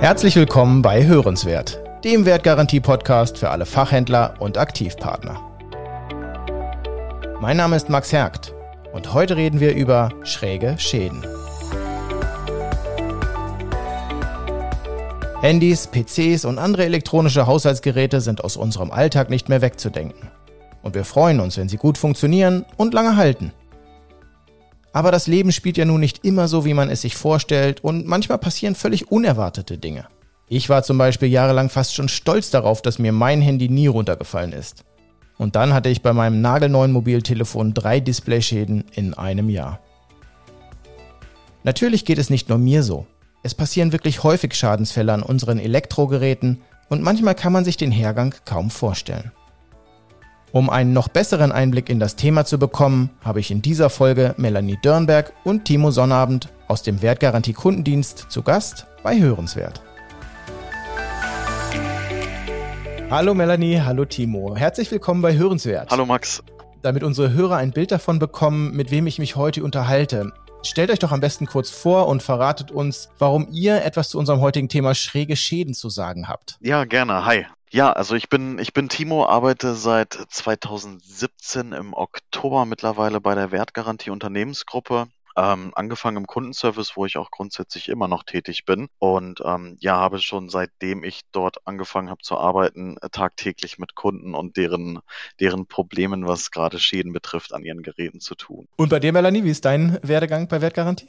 Herzlich willkommen bei Hörenswert, dem Wertgarantie-Podcast für alle Fachhändler und Aktivpartner. Mein Name ist Max Hergt und heute reden wir über schräge Schäden. Handys, PCs und andere elektronische Haushaltsgeräte sind aus unserem Alltag nicht mehr wegzudenken. Und wir freuen uns, wenn sie gut funktionieren und lange halten. Aber das Leben spielt ja nun nicht immer so, wie man es sich vorstellt und manchmal passieren völlig unerwartete Dinge. Ich war zum Beispiel jahrelang fast schon stolz darauf, dass mir mein Handy nie runtergefallen ist. Und dann hatte ich bei meinem nagelneuen Mobiltelefon drei Displayschäden in einem Jahr. Natürlich geht es nicht nur mir so. Es passieren wirklich häufig Schadensfälle an unseren Elektrogeräten und manchmal kann man sich den Hergang kaum vorstellen. Um einen noch besseren Einblick in das Thema zu bekommen, habe ich in dieser Folge Melanie Dörnberg und Timo Sonnabend aus dem Wertgarantie Kundendienst zu Gast bei Hörenswert. Hallo Melanie, hallo Timo. Herzlich willkommen bei Hörenswert. Hallo Max. Damit unsere Hörer ein Bild davon bekommen, mit wem ich mich heute unterhalte, Stellt euch doch am besten kurz vor und verratet uns, warum ihr etwas zu unserem heutigen Thema schräge Schäden zu sagen habt. Ja, gerne. Hi. Ja, also ich bin, ich bin Timo, arbeite seit 2017 im Oktober mittlerweile bei der Wertgarantie Unternehmensgruppe ähm, angefangen im Kundenservice, wo ich auch grundsätzlich immer noch tätig bin. Und ähm, ja, habe schon seitdem ich dort angefangen habe zu arbeiten, äh, tagtäglich mit Kunden und deren, deren Problemen, was gerade Schäden betrifft, an ihren Geräten zu tun. Und bei dir, Melanie, wie ist dein Werdegang bei Wertgarantie?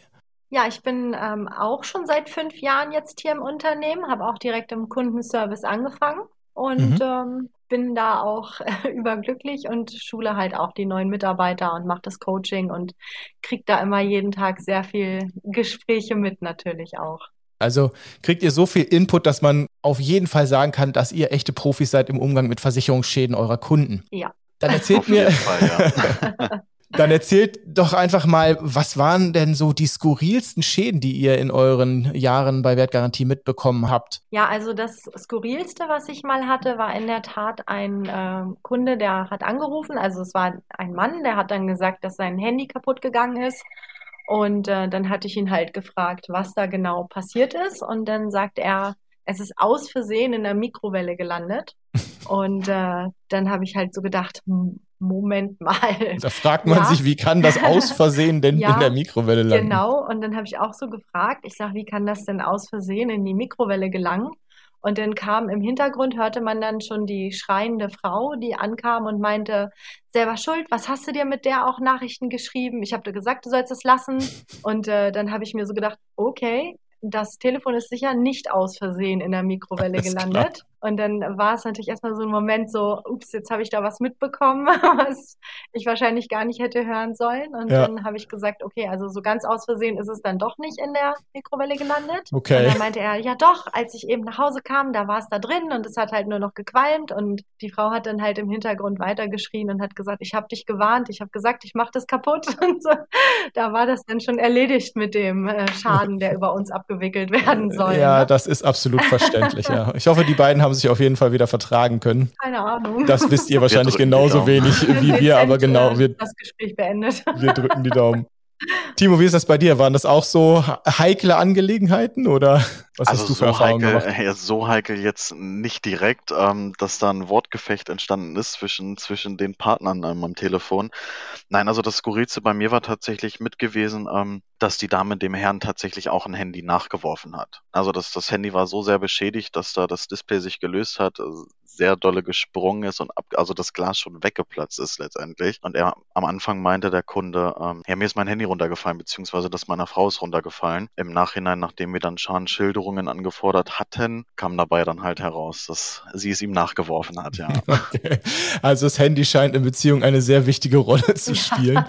Ja, ich bin ähm, auch schon seit fünf Jahren jetzt hier im Unternehmen, habe auch direkt im Kundenservice angefangen und mhm. ähm, bin da auch äh, überglücklich und schule halt auch die neuen Mitarbeiter und mache das Coaching und kriege da immer jeden Tag sehr viel Gespräche mit natürlich auch. Also kriegt ihr so viel Input, dass man auf jeden Fall sagen kann, dass ihr echte Profis seid im Umgang mit Versicherungsschäden eurer Kunden. Ja. Dann erzählt mir, Fall, ja. Dann erzählt doch einfach mal, was waren denn so die skurrilsten Schäden, die ihr in euren Jahren bei Wertgarantie mitbekommen habt? Ja, also das skurrilste, was ich mal hatte, war in der Tat ein äh, Kunde, der hat angerufen. Also es war ein Mann, der hat dann gesagt, dass sein Handy kaputt gegangen ist. Und äh, dann hatte ich ihn halt gefragt, was da genau passiert ist. Und dann sagt er, es ist aus Versehen in der Mikrowelle gelandet. Und äh, dann habe ich halt so gedacht, Moment mal. Da fragt man ja. sich, wie kann das aus Versehen denn ja, in der Mikrowelle landen? Genau, und dann habe ich auch so gefragt, ich sage, wie kann das denn aus Versehen in die Mikrowelle gelangen? Und dann kam im Hintergrund, hörte man dann schon die schreiende Frau, die ankam und meinte, selber schuld, was hast du dir mit der auch Nachrichten geschrieben? Ich habe dir gesagt, du sollst es lassen. Und äh, dann habe ich mir so gedacht, okay, das Telefon ist sicher nicht aus Versehen in der Mikrowelle gelandet. Klar. Und dann war es natürlich erstmal so ein Moment so, ups, jetzt habe ich da was mitbekommen, was ich wahrscheinlich gar nicht hätte hören sollen. Und ja. dann habe ich gesagt, okay, also so ganz aus Versehen ist es dann doch nicht in der Mikrowelle gelandet. Okay. Und dann meinte er, ja doch, als ich eben nach Hause kam, da war es da drin und es hat halt nur noch gequalmt. Und die Frau hat dann halt im Hintergrund weitergeschrien und hat gesagt, ich habe dich gewarnt, ich habe gesagt, ich mache das kaputt. Und so. da war das dann schon erledigt mit dem äh, Schaden, der über uns abgewickelt werden soll. Ja, ne? das ist absolut verständlich, ja. Ich hoffe, die beiden haben haben sich auf jeden Fall wieder vertragen können. Keine Ahnung. Das wisst ihr wahrscheinlich genauso wenig wie wir, aber genau. Wir, das Gespräch beendet. Wir drücken die Daumen. Timo, wie ist das bei dir? Waren das auch so heikle Angelegenheiten oder was also hast du für so Erfahrungen heikel, gemacht? Ja, so heikel jetzt nicht direkt, ähm, dass da ein Wortgefecht entstanden ist zwischen, zwischen den Partnern ähm, am Telefon. Nein, also das Skurrilste bei mir war tatsächlich mit gewesen, ähm, dass die Dame dem Herrn tatsächlich auch ein Handy nachgeworfen hat. Also das, das Handy war so sehr beschädigt, dass da das Display sich gelöst hat. Also sehr dolle gesprungen ist und ab, also das Glas schon weggeplatzt ist letztendlich. Und er am Anfang meinte der Kunde, ähm, ja, mir ist mein Handy runtergefallen, beziehungsweise das meiner Frau ist runtergefallen. Im Nachhinein, nachdem wir dann Schadenschilderungen angefordert hatten, kam dabei dann halt heraus, dass sie es ihm nachgeworfen hat, ja. Okay. Also das Handy scheint in Beziehung eine sehr wichtige Rolle zu spielen.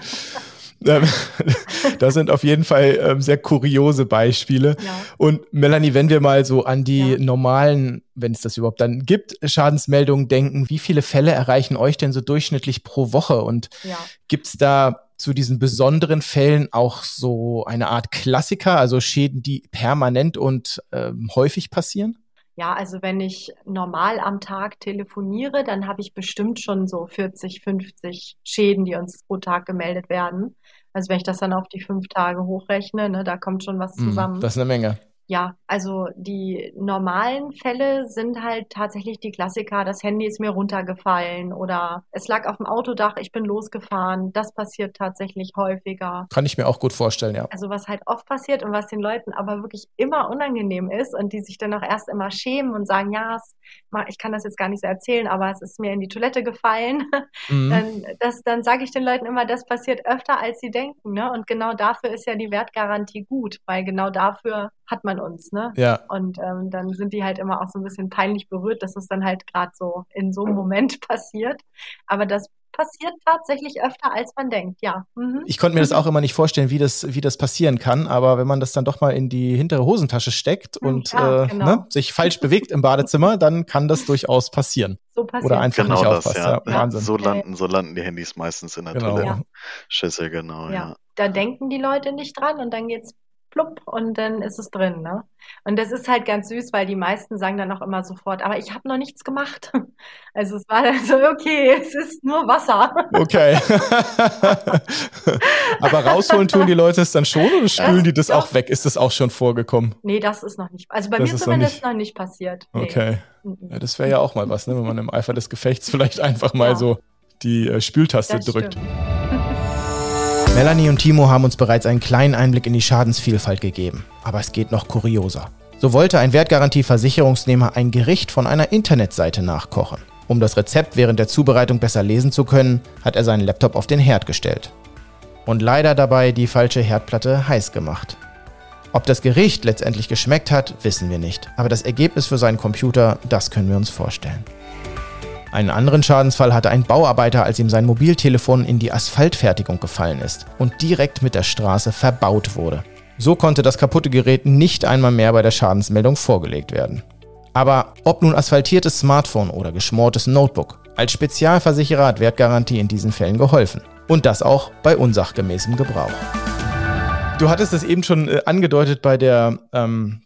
Ja. Ähm, das sind auf jeden Fall ähm, sehr kuriose Beispiele. Ja. Und Melanie, wenn wir mal so an die ja. normalen, wenn es das überhaupt dann gibt, Schadensmeldungen denken, wie viele Fälle erreichen euch denn so durchschnittlich pro Woche? Und ja. gibt es da zu diesen besonderen Fällen auch so eine Art Klassiker, also Schäden, die permanent und ähm, häufig passieren? Ja, also wenn ich normal am Tag telefoniere, dann habe ich bestimmt schon so 40, 50 Schäden, die uns pro Tag gemeldet werden. Also wenn ich das dann auf die fünf Tage hochrechne, ne, da kommt schon was Hm, zusammen. Das ist eine Menge. Ja, also die normalen Fälle sind halt tatsächlich die Klassiker. Das Handy ist mir runtergefallen oder es lag auf dem Autodach, ich bin losgefahren. Das passiert tatsächlich häufiger. Kann ich mir auch gut vorstellen, ja. Also was halt oft passiert und was den Leuten aber wirklich immer unangenehm ist und die sich dann auch erst immer schämen und sagen, ja, ich kann das jetzt gar nicht so erzählen, aber es ist mir in die Toilette gefallen. Mhm. Dann, das, dann sage ich den Leuten immer, das passiert öfter, als sie denken. Ne? Und genau dafür ist ja die Wertgarantie gut, weil genau dafür hat man uns. Ne? Ja, Und ähm, dann sind die halt immer auch so ein bisschen peinlich berührt, dass es dann halt gerade so in so einem Moment passiert. Aber das passiert tatsächlich öfter, als man denkt, ja. Mhm. ich konnte mir das auch immer nicht vorstellen, wie das, wie das passieren kann, aber wenn man das dann doch mal in die hintere Hosentasche steckt Hm, und ja, äh, genau. ne, sich falsch bewegt im Badezimmer, dann kann das durchaus passieren. So passiert Oder einfach Genau nicht das, aufpasst. ja. Ja, Wahnsinn. So landen, so landen die Handys meistens in der Genau. Toilettenschüssel, genau, ja. Ja, da denken die Leute nicht dran und dann geht's plupp und dann ist es drin, ne? Und das ist halt ganz süß, weil die meisten sagen dann auch immer sofort, aber ich habe noch nichts gemacht. Also es war dann so, okay, es ist nur Wasser. Okay. aber rausholen tun die Leute es dann schon oder spülen die das doch. auch weg? Ist das auch schon vorgekommen? Nee, das ist noch nicht, also bei Das mir ist noch zumindest nicht- noch nicht passiert. Nee. Okay. Mhm. Ja, das wäre ja auch mal was, ne? wenn man im Eifer des Gefechts vielleicht einfach mal Ja. so die äh, Spültaste Das drückt. stimmt. Melanie und Timo haben uns bereits einen kleinen Einblick in die Schadensvielfalt gegeben. Aber es geht noch kurioser. So wollte ein Wertgarantieversicherungsnehmer ein Gericht von einer Internetseite nachkochen. Um das Rezept während der Zubereitung besser lesen zu können, hat er seinen Laptop auf den Herd gestellt. Und leider dabei die falsche Herdplatte heiß gemacht. Ob das Gericht letztendlich geschmeckt hat, wissen wir nicht. Aber das Ergebnis für seinen Computer, das können wir uns vorstellen. Einen anderen Schadensfall hatte ein Bauarbeiter, als ihm sein Mobiltelefon in die Asphaltfertigung gefallen ist und direkt mit der Straße verbaut wurde. So konnte das kaputte Gerät nicht einmal mehr bei der Schadensmeldung vorgelegt werden. Aber ob nun asphaltiertes Smartphone oder geschmortes Notebook, als Spezialversicherer hat Wertgarantie in diesen Fällen geholfen. Und das auch bei unsachgemäßem Gebrauch. Du hattest es eben schon äh, angedeutet bei der ähm,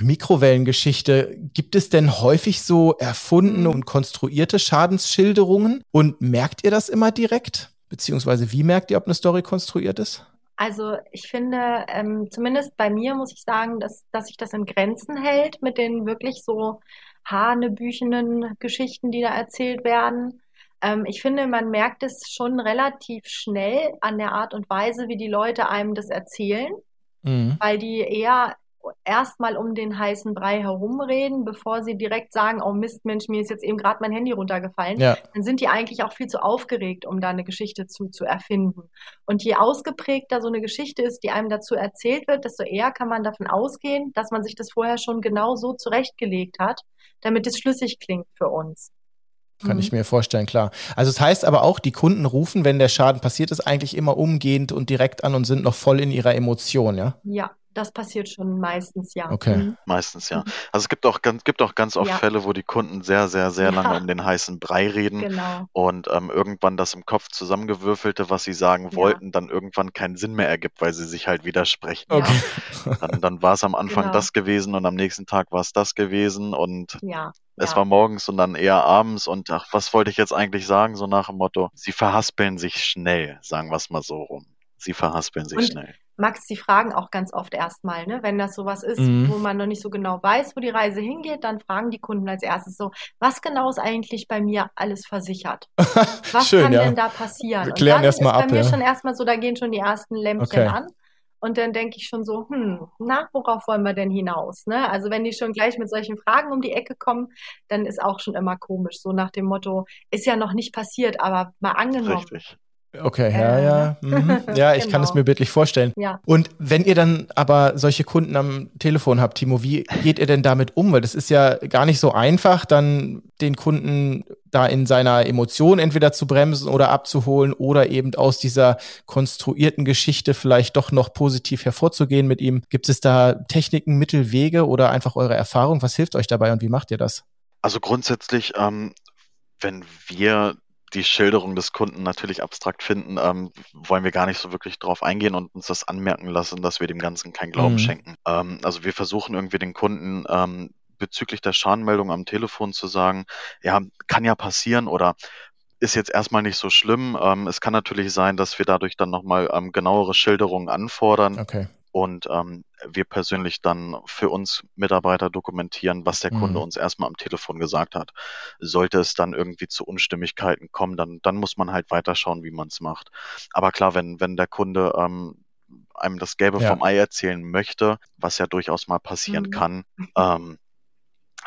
Mikrowellengeschichte. Gibt es denn häufig so erfundene und konstruierte Schadensschilderungen? Und merkt ihr das immer direkt? Beziehungsweise wie merkt ihr, ob eine Story konstruiert ist? Also ich finde, ähm, zumindest bei mir muss ich sagen, dass, dass sich das in Grenzen hält mit den wirklich so hanebüchenen Geschichten, die da erzählt werden. Ähm, ich finde, man merkt es schon relativ schnell an der Art und Weise, wie die Leute einem das erzählen, Mhm. weil die eher erstmal um den heißen Brei herumreden, bevor sie direkt sagen, oh Mist, Mensch, mir ist jetzt eben gerade mein Handy runtergefallen Ja, dann sind die eigentlich auch viel zu aufgeregt, um da eine Geschichte zu, zu erfinden. Und je ausgeprägter so eine Geschichte ist, die einem dazu erzählt wird, desto eher kann man davon ausgehen, dass man sich das vorher schon genau so zurechtgelegt hat, damit es schlüssig klingt für uns. kann Mhm. ich mir vorstellen, klar. Also es heißt aber auch, die Kunden rufen, wenn der Schaden passiert ist, eigentlich immer umgehend und direkt an und sind noch voll in ihrer Emotion, ja? Ja, das passiert schon meistens, ja. Okay. Mhm. Meistens ja. Mhm. Also es gibt auch ganz, gibt auch ganz oft Ja. Fälle, wo die Kunden sehr, sehr, sehr lange Ja. um den heißen Brei reden Genau. und ähm, irgendwann das im Kopf zusammengewürfelte, was sie sagen Ja. wollten, dann irgendwann keinen Sinn mehr ergibt, weil sie sich halt widersprechen. Okay. Dann, dann war es am Anfang Genau. das gewesen und am nächsten Tag war es das gewesen und Ja. es ja. war morgens und dann eher abends und ach, was wollte ich jetzt eigentlich sagen, so nach dem Motto, sie verhaspeln sich schnell, sagen wir es mal so rum. Sie verhaspeln sich Und schnell. Max, die fragen auch ganz oft erstmal, ne? Wenn das sowas ist, Mhm. wo man noch nicht so genau weiß, wo die Reise hingeht, dann fragen die Kunden als erstes so, was genau ist eigentlich bei mir alles versichert? Was Schön, kann ja. denn da passieren? Wir Und klären dann erst mal ist bei ab, mir ja. schon erstmal so, da gehen schon die ersten Lämpchen Okay. an. Und dann denke ich schon so, hm, na, worauf wollen wir denn hinaus? Ne? Also wenn die schon gleich mit solchen Fragen um die Ecke kommen, dann ist auch schon immer komisch. So nach dem Motto, ist ja noch nicht passiert, aber mal angenommen. Richtig. Okay, ja, Äh, ja. Mhm. Ja, ich kann es genau. mir bildlich vorstellen. Ja. Und wenn ihr dann aber solche Kunden am Telefon habt, Timo, wie geht ihr denn damit um? Weil das ist ja gar nicht so einfach, dann den Kunden da in seiner Emotion entweder zu bremsen oder abzuholen oder eben aus dieser konstruierten Geschichte vielleicht doch noch positiv hervorzugehen mit ihm. Gibt es da Techniken, Mittel, Wege oder einfach eure Erfahrung? Was hilft euch dabei und wie macht ihr das? Also grundsätzlich, ähm, wenn wir die Schilderung des Kunden natürlich abstrakt finden, ähm, wollen wir gar nicht so wirklich drauf eingehen und uns das anmerken lassen, dass wir dem Ganzen keinen Glauben Mhm. schenken. Ähm, also wir versuchen irgendwie den Kunden ähm, bezüglich der Schadenmeldung am Telefon zu sagen, ja, kann ja passieren oder ist jetzt erstmal nicht so schlimm. Ähm, es kann natürlich sein, dass wir dadurch dann nochmal ähm, genauere Schilderungen anfordern. Okay. Und ähm, wir persönlich dann für uns Mitarbeiter dokumentieren, was der Kunde Mhm. uns erstmal am Telefon gesagt hat. Sollte es dann irgendwie zu Unstimmigkeiten kommen, dann, dann muss man halt weiterschauen, wie man es macht. Aber klar, wenn, wenn der Kunde ähm, einem das Gelbe Ja. vom Ei erzählen möchte, was ja durchaus mal passieren Mhm. kann, ähm,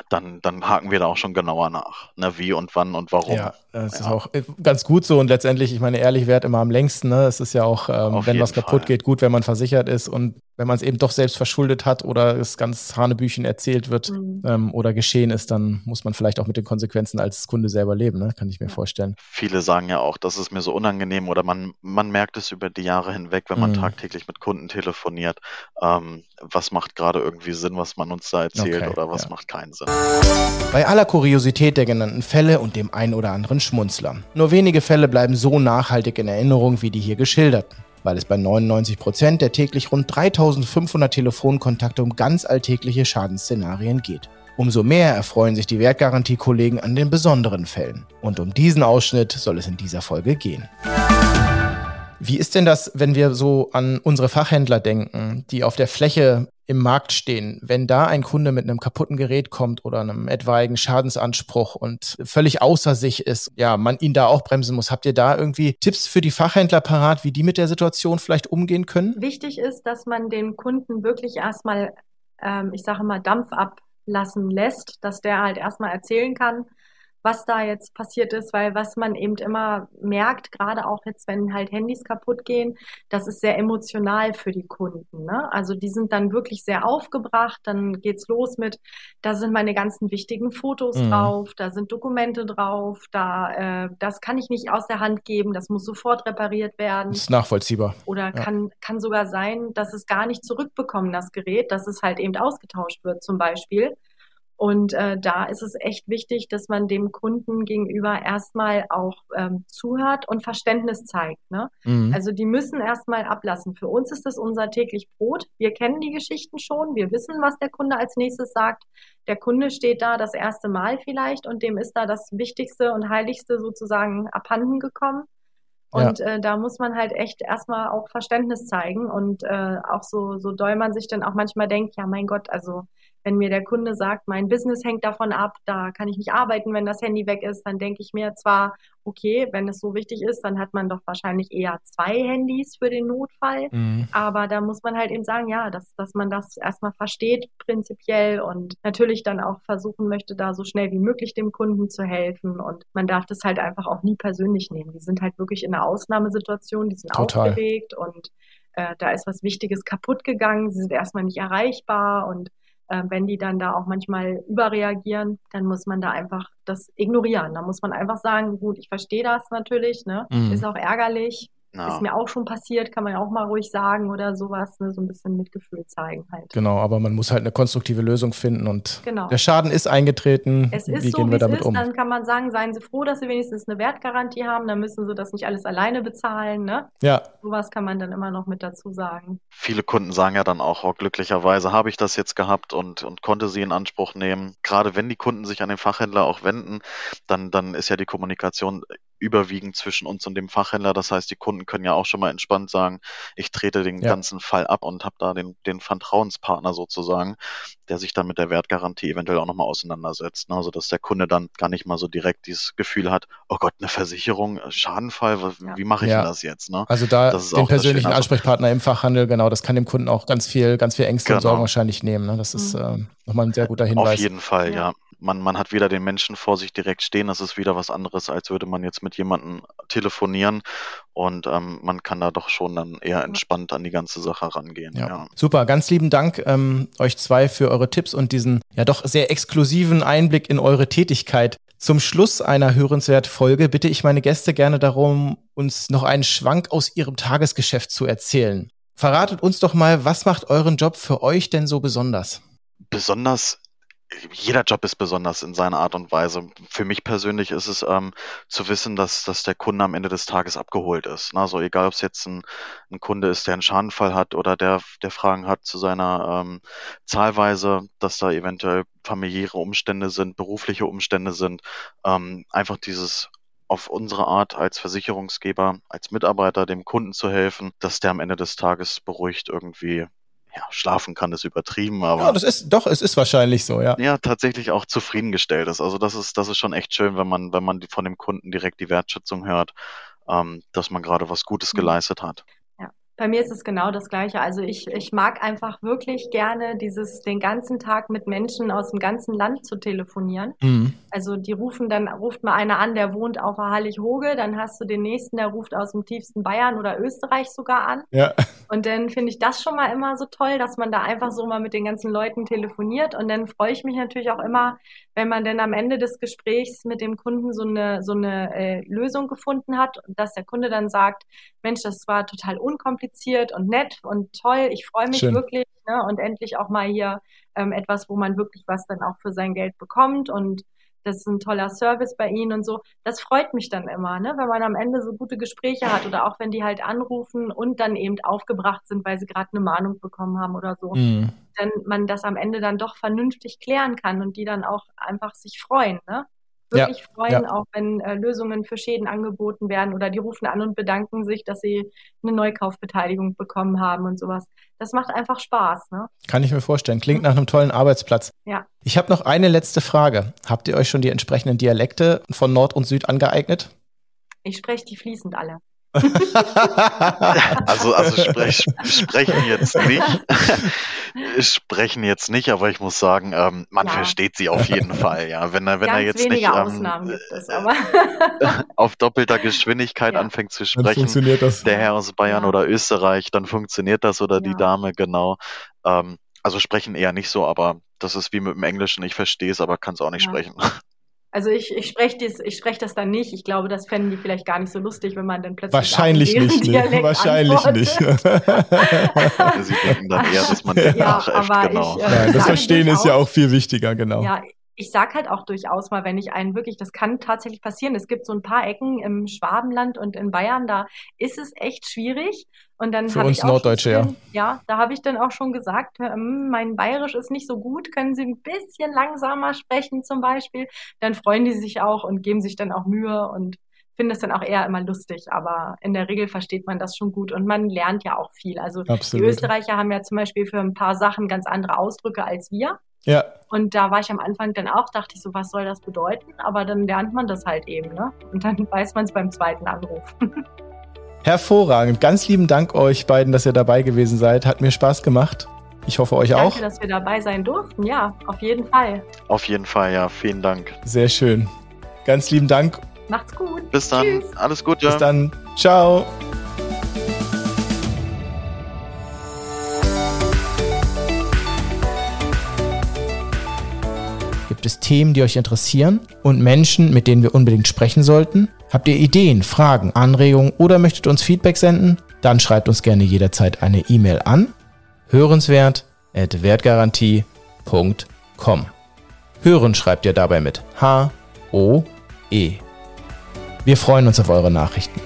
dann, dann haken wir da auch schon genauer nach. Ne, wie und wann und warum. Ja, das ist Ja. auch äh, ganz gut so und letztendlich, ich meine, ehrlich währt immer am längsten. Ne? Es ist ja auch, ähm, wenn was kaputt Fall. geht, gut, wenn man versichert ist und wenn man es eben doch selbst verschuldet hat oder es ganz Hanebüchen erzählt wird Mhm. ähm, oder geschehen ist, dann muss man vielleicht auch mit den Konsequenzen als Kunde selber leben, ne? kann ich mir vorstellen. Viele sagen ja auch, das ist mir so unangenehm oder man, man merkt es über die Jahre hinweg, wenn man Mhm. tagtäglich mit Kunden telefoniert. Ähm, was macht gerade irgendwie Sinn, was man uns da erzählt Okay, oder was ja. macht keinen Sinn? Bei aller Kuriosität der genannten Fälle und dem ein oder anderen Schmunzler. Nur wenige Fälle bleiben so nachhaltig in Erinnerung wie die hier geschilderten, weil es bei 99 Prozent der täglich rund 3500 Telefonkontakte um ganz alltägliche Schadensszenarien geht. Umso mehr erfreuen sich die Wertgarantiekollegen an den besonderen Fällen. Und um diesen Ausschnitt soll es in dieser Folge gehen. Wie ist denn das, wenn wir so an unsere Fachhändler denken, die auf der Fläche im Markt stehen, wenn da ein Kunde mit einem kaputten Gerät kommt oder einem etwaigen Schadensanspruch und völlig außer sich ist, ja, man ihn da auch bremsen muss. Habt ihr da irgendwie Tipps für die Fachhändler parat, wie die mit der Situation vielleicht umgehen können? Wichtig ist, dass man den Kunden wirklich erstmal, ähm, ich sage mal, Dampf ablassen lässt, dass der halt erstmal erzählen kann, was da jetzt passiert ist, weil was man eben immer merkt, gerade auch jetzt, wenn halt Handys kaputt gehen, das ist sehr emotional für die Kunden. Ne? Also die sind dann wirklich sehr aufgebracht, dann geht's los mit, da sind meine ganzen wichtigen Fotos Mhm. drauf, da sind Dokumente drauf, da äh, das kann ich nicht aus der Hand geben, das muss sofort repariert werden. Das ist nachvollziehbar. Oder Ja. kann, kann sogar sein, dass es gar nicht zurückbekommen, das Gerät, dass es halt eben ausgetauscht wird zum Beispiel. Und äh, da ist es echt wichtig, dass man dem Kunden gegenüber erstmal auch ähm, zuhört und Verständnis zeigt. Ne? Mhm. Also die müssen erstmal ablassen. Für uns ist das unser täglich Brot. Wir kennen die Geschichten schon. Wir wissen, was der Kunde als nächstes sagt. Der Kunde steht da das erste Mal vielleicht und dem ist da das Wichtigste und Heiligste sozusagen abhanden gekommen. Ja. Und äh, da muss man halt echt erstmal auch Verständnis zeigen und äh, auch so, so doll man sich dann auch manchmal denkt, ja mein Gott, also wenn mir der Kunde sagt, mein Business hängt davon ab, da kann ich nicht arbeiten, wenn das Handy weg ist, dann denke ich mir zwar, okay, wenn es so wichtig ist, dann hat man doch wahrscheinlich eher zwei Handys für den Notfall. Mhm. Aber da muss man halt eben sagen, ja, dass, dass man das erstmal versteht, prinzipiell und natürlich dann auch versuchen möchte, da so schnell wie möglich dem Kunden zu helfen. Und man darf das halt einfach auch nie persönlich nehmen. Die sind halt wirklich in einer Ausnahmesituation, die sind Total. aufgeregt und äh, da ist was Wichtiges kaputt gegangen, sie sind erstmal nicht erreichbar und äh, wenn die dann da auch manchmal überreagieren, dann muss man da einfach das ignorieren. Da muss man einfach sagen, gut, ich verstehe das natürlich, ne? Mhm. Ist auch ärgerlich, Ja. ist mir auch schon passiert, kann man ja auch mal ruhig sagen oder sowas, ne? So ein bisschen Mitgefühl zeigen halt. Genau, aber man muss halt eine konstruktive Lösung finden und Genau. der Schaden ist eingetreten. Es ist wie so, gehen wie wir es damit ist, um? dann kann man sagen, seien Sie froh, dass Sie wenigstens eine Wertgarantie haben, dann müssen Sie das nicht alles alleine bezahlen, ne? Ja, Sowas kann man dann immer noch mit dazu sagen. Viele Kunden sagen ja dann auch, oh, glücklicherweise habe ich das jetzt gehabt und, und konnte sie in Anspruch nehmen. Gerade wenn die Kunden sich an den Fachhändler auch wenden, dann, dann ist ja die Kommunikation überwiegend zwischen uns und dem Fachhändler. Das heißt, die Kunden können ja auch schon mal entspannt sagen, ich trete den Ja. ganzen Fall ab und habe da den, den Vertrauenspartner sozusagen, der sich dann mit der Wertgarantie eventuell auch nochmal auseinandersetzt. Ne? Also dass der Kunde dann gar nicht mal so direkt dieses Gefühl hat, oh Gott, eine Versicherung, Schadenfall, was- Ja. wie mache ich Ja. denn das jetzt? Ne? also da Das ist den persönlichen Ansprechpartner im Fachhandel, genau, das kann dem Kunden auch ganz viel, ganz viel Ängste und Genau. Sorgen wahrscheinlich nehmen. Ne? Das ist Mhm. ähm, nochmal ein sehr guter Auf Hinweis. jeden Fall, Ja. Man, man hat wieder den Menschen vor sich direkt stehen. Das ist wieder was anderes, als würde man jetzt mit jemandem telefonieren. Und ähm, man kann da doch schon dann eher entspannt an die ganze Sache rangehen. Ja. Ja. Super, ganz lieben Dank ähm, euch zwei für eure Tipps und diesen ja doch sehr exklusiven Einblick in eure Tätigkeit. Zum Schluss einer hörenswert Folge bitte ich meine Gäste gerne darum, uns noch einen Schwank aus ihrem Tagesgeschäft zu erzählen. Verratet uns doch mal, was macht euren Job für euch denn so besonders? Besonders jeder Job ist besonders in seiner Art und Weise. Für mich persönlich ist es ähm, zu wissen, dass, dass der Kunde am Ende des Tages abgeholt ist. Ne? Also egal, ob es jetzt ein, ein Kunde ist, der einen Schadenfall hat oder der, der Fragen hat zu seiner ähm, Zahlweise, dass da eventuell familiäre Umstände sind, berufliche Umstände sind. Ähm, einfach dieses auf unsere Art als Versicherungsgeber, als Mitarbeiter dem Kunden zu helfen, dass der am Ende des Tages beruhigt irgendwie ja, schlafen kann, ist übertrieben, aber. Ja, das ist, doch, es ist wahrscheinlich so, ja. Ja, tatsächlich auch zufriedengestellt ist. Also das ist, das ist schon echt schön, wenn man, wenn man von dem Kunden direkt die Wertschätzung hört, ähm, dass man gerade was Gutes mhm. geleistet hat. Bei mir ist es genau das Gleiche. Also ich, ich mag einfach wirklich gerne dieses, den ganzen Tag mit Menschen aus dem ganzen Land zu telefonieren. Mhm. Also die rufen dann, ruft mal einer an, der wohnt auf der Hallig-Hoge, dann hast du den nächsten, der ruft aus dem tiefsten Bayern oder Österreich sogar an. Ja. Und dann finde ich das schon mal immer so toll, dass man da einfach so mal mit den ganzen Leuten telefoniert. Und dann freue ich mich natürlich auch immer, wenn man dann am Ende des Gesprächs mit dem Kunden so eine, so eine äh, Lösung gefunden hat und dass der Kunde dann sagt, Mensch, das war total unkompliziert und nett und toll, ich freue mich Schön. wirklich ne, und endlich auch mal hier ähm, etwas, wo man wirklich was dann auch für sein Geld bekommt und das ist ein toller Service bei Ihnen und so. Das freut mich dann immer, ne? wenn man am Ende so gute Gespräche hat oder auch wenn die halt anrufen und dann eben aufgebracht sind, weil sie gerade eine Mahnung bekommen haben oder so. Mhm. Dann man das am Ende dann doch vernünftig klären kann und die dann auch einfach sich freuen. Ne? Wirklich ja, freuen, ja. auch wenn äh, Lösungen für Schäden angeboten werden oder die rufen an und bedanken sich, dass sie eine Neukaufbeteiligung bekommen haben und sowas. Das macht einfach Spaß. Ne? Kann ich mir vorstellen. Klingt nach einem tollen Arbeitsplatz. Ja. Ich habe noch eine letzte Frage. Habt ihr euch schon die entsprechenden Dialekte von Nord und Süd angeeignet? Ich spreche die fließend alle. also, also sprech, sprechen jetzt nicht. sprechen jetzt nicht, aber ich muss sagen, ähm, man ja. versteht sie auf jeden Fall, ja. Wenn er, wenn er jetzt nicht ähm, es, auf doppelter Geschwindigkeit ja. anfängt zu sprechen, der Herr aus Bayern ja. oder Österreich, dann funktioniert das oder die Dame, genau. Ähm, also sprechen eher nicht so, aber das ist wie mit dem Englischen, ich verstehe es, aber kann es auch nicht sprechen. Also ich, ich spreche das, sprech das dann nicht. Ich glaube, das fänden die vielleicht gar nicht so lustig, wenn man dann plötzlich wahrscheinlich nicht, nee. wahrscheinlich nicht. Sie denken dann eher, dass man den ja, nachäfft, genau. Ich, äh, Nein, das Verstehen ist ja auch viel wichtiger, genau. Ja, ich sag halt auch durchaus mal, wenn ich einen wirklich, das kann tatsächlich passieren. Es gibt so ein paar Ecken im Schwabenland und in Bayern, da ist es echt schwierig. Und dann Für uns Norddeutsche, ja. Ja, da habe ich dann auch schon gesagt, hm, mein Bayerisch ist nicht so gut, können Sie ein bisschen langsamer sprechen zum Beispiel? Dann freuen die sich auch und geben sich dann auch Mühe und finden es dann auch eher immer lustig. Aber in der Regel versteht man das schon gut und man lernt ja auch viel. Also Absolut. die Österreicher haben ja zum Beispiel für ein paar Sachen ganz andere Ausdrücke als wir. Ja. Und da war ich am Anfang dann auch, dachte ich so, was soll das bedeuten? Aber dann lernt man das halt eben, ne? Und dann weiß man es beim zweiten Anruf. Hervorragend. Ganz lieben Dank euch beiden, dass ihr dabei gewesen seid. Hat mir Spaß gemacht. Ich hoffe euch Danke, auch. Danke, dass wir dabei sein durften. Ja, auf jeden Fall. Auf jeden Fall, ja. Vielen Dank. Sehr schön. Ganz lieben Dank. Macht's gut. Bis dann. Tschüss. Alles Gute. Bis dann. Ciao. Es Themen, die euch interessieren und Menschen, mit denen wir unbedingt sprechen sollten? Habt ihr Ideen, Fragen, Anregungen oder möchtet uns Feedback senden? Dann schreibt uns gerne jederzeit eine E-Mail an hörenswert@wertgarantie.com. Hören schreibt ihr dabei mit H O E. Wir freuen uns auf eure Nachrichten.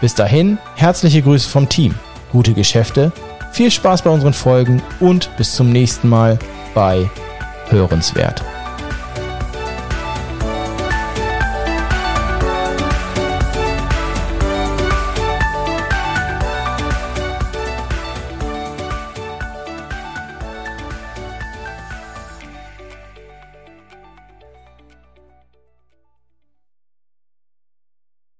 Bis dahin, herzliche Grüße vom Team, gute Geschäfte, viel Spaß bei unseren Folgen und bis zum nächsten Mal bei hörenswert.